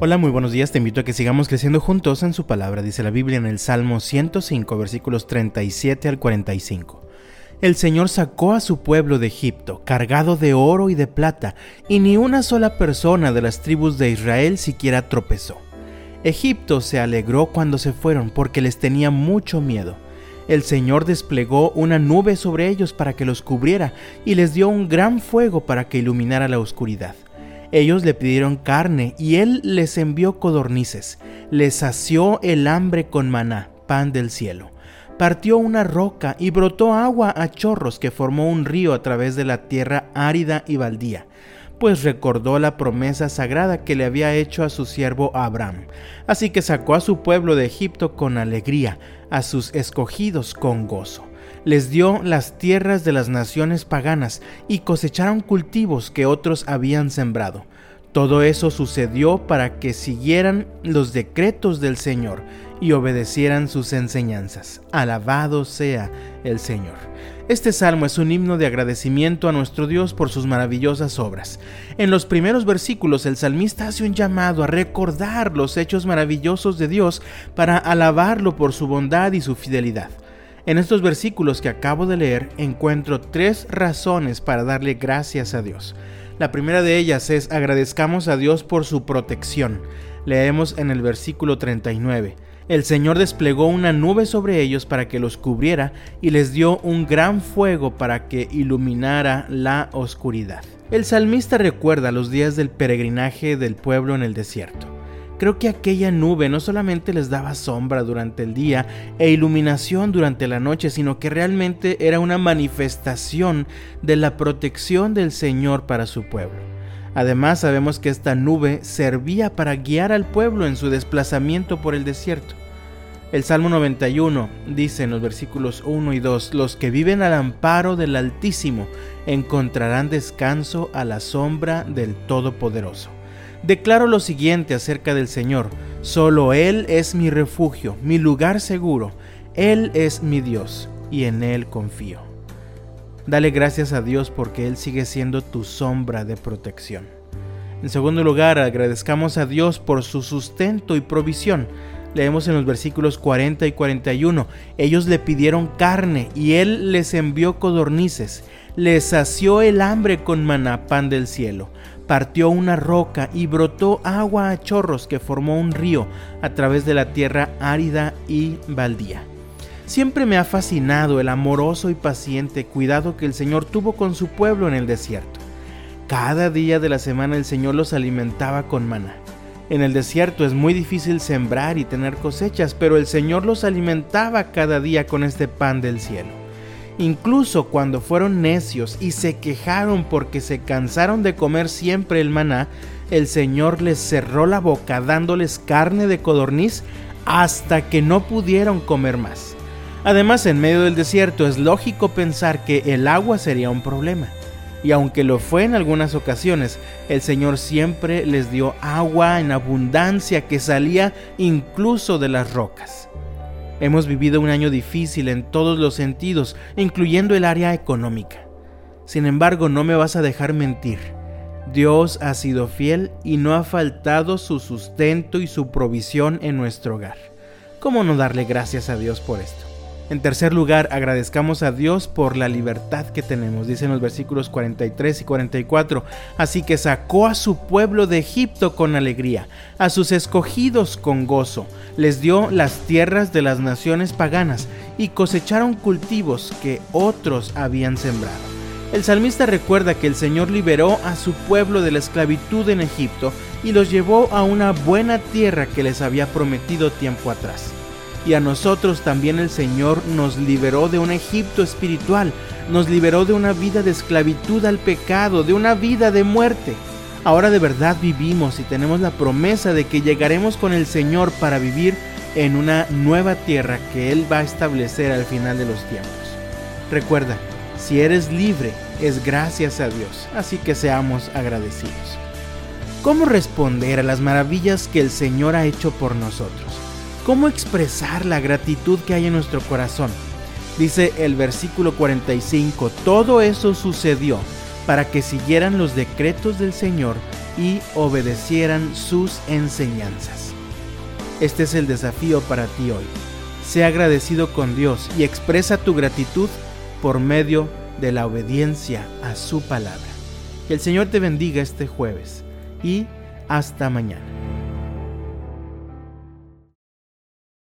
Hola, muy buenos días. Te invito a que sigamos creciendo juntos en su palabra, dice la Biblia en el Salmo 105, versículos 37 al 45. El Señor sacó a su pueblo de Egipto, cargado de oro y de plata, y ni una sola persona de las tribus de Israel siquiera tropezó. Egipto se alegró cuando se fueron, porque les tenía mucho miedo. El Señor desplegó una nube sobre ellos para que los cubriera, y les dio un gran fuego para que iluminara la oscuridad. Ellos le pidieron carne y él les envió codornices. Les sació el hambre con maná, pan del cielo. Partió una roca y brotó agua a chorros que formó un río a través de la tierra árida y baldía pues recordó la promesa sagrada que le había hecho a su siervo Abraham. Así que sacó a su pueblo de Egipto con alegría, a sus escogidos con gozo les dio las tierras de las naciones paganas y cosecharon cultivos que otros habían sembrado. Todo eso sucedió para que siguieran los decretos del Señor y obedecieran sus enseñanzas. Alabado sea el Señor. Este salmo es un himno de agradecimiento a nuestro Dios por sus maravillosas obras. En los primeros versículos el salmista hace un llamado a recordar los hechos maravillosos de Dios para alabarlo por su bondad y su fidelidad. En estos versículos que acabo de leer encuentro tres razones para darle gracias a Dios. La primera de ellas es agradezcamos a Dios por su protección. Leemos en el versículo 39. El Señor desplegó una nube sobre ellos para que los cubriera y les dio un gran fuego para que iluminara la oscuridad. El salmista recuerda los días del peregrinaje del pueblo en el desierto. Creo que aquella nube no solamente les daba sombra durante el día e iluminación durante la noche, sino que realmente era una manifestación de la protección del Señor para su pueblo. Además sabemos que esta nube servía para guiar al pueblo en su desplazamiento por el desierto. El Salmo 91 dice en los versículos 1 y 2, Los que viven al amparo del Altísimo encontrarán descanso a la sombra del Todopoderoso declaro lo siguiente acerca del Señor. Solo Él es mi refugio, mi lugar seguro. Él es mi Dios y en Él confío. Dale gracias a Dios porque Él sigue siendo tu sombra de protección. En segundo lugar, agradezcamos a Dios por su sustento y provisión. Leemos en los versículos 40 y 41, ellos le pidieron carne y Él les envió codornices, les sació el hambre con maná, pan del cielo partió una roca y brotó agua a chorros que formó un río a través de la tierra árida y baldía. Siempre me ha fascinado el amoroso y paciente cuidado que el Señor tuvo con su pueblo en el desierto. Cada día de la semana el Señor los alimentaba con maná. En el desierto es muy difícil sembrar y tener cosechas, pero el Señor los alimentaba cada día con este pan del cielo. Incluso cuando fueron necios y se quejaron porque se cansaron de comer siempre el maná, el Señor les cerró la boca dándoles carne de codorniz hasta que no pudieron comer más. Además, en medio del desierto es lógico pensar que el agua sería un problema. Y aunque lo fue en algunas ocasiones, el Señor siempre les dio agua en abundancia que salía incluso de las rocas. Hemos vivido un año difícil en todos los sentidos, incluyendo el área económica. Sin embargo, no me vas a dejar mentir. Dios ha sido fiel y no ha faltado su sustento y su provisión en nuestro hogar. ¿Cómo no darle gracias a Dios por esto? En tercer lugar, agradezcamos a Dios por la libertad que tenemos, dicen los versículos 43 y 44. Así que sacó a su pueblo de Egipto con alegría, a sus escogidos con gozo, les dio las tierras de las naciones paganas y cosecharon cultivos que otros habían sembrado. El salmista recuerda que el Señor liberó a su pueblo de la esclavitud en Egipto y los llevó a una buena tierra que les había prometido tiempo atrás y a nosotros también el Señor nos liberó de un Egipto espiritual, nos liberó de una vida de esclavitud al pecado, de una vida de muerte. Ahora de verdad vivimos y tenemos la promesa de que llegaremos con el Señor para vivir en una nueva tierra que Él va a establecer al final de los tiempos. Recuerda, si eres libre es gracias a Dios, así que seamos agradecidos. ¿Cómo responder a las maravillas que el Señor ha hecho por nosotros? ¿Cómo expresar la gratitud que hay en nuestro corazón? Dice el versículo 45, todo eso sucedió para que siguieran los decretos del Señor y obedecieran sus enseñanzas. Este es el desafío para ti hoy. Sea agradecido con Dios y expresa tu gratitud por medio de la obediencia a su palabra. Que el Señor te bendiga este jueves y hasta mañana.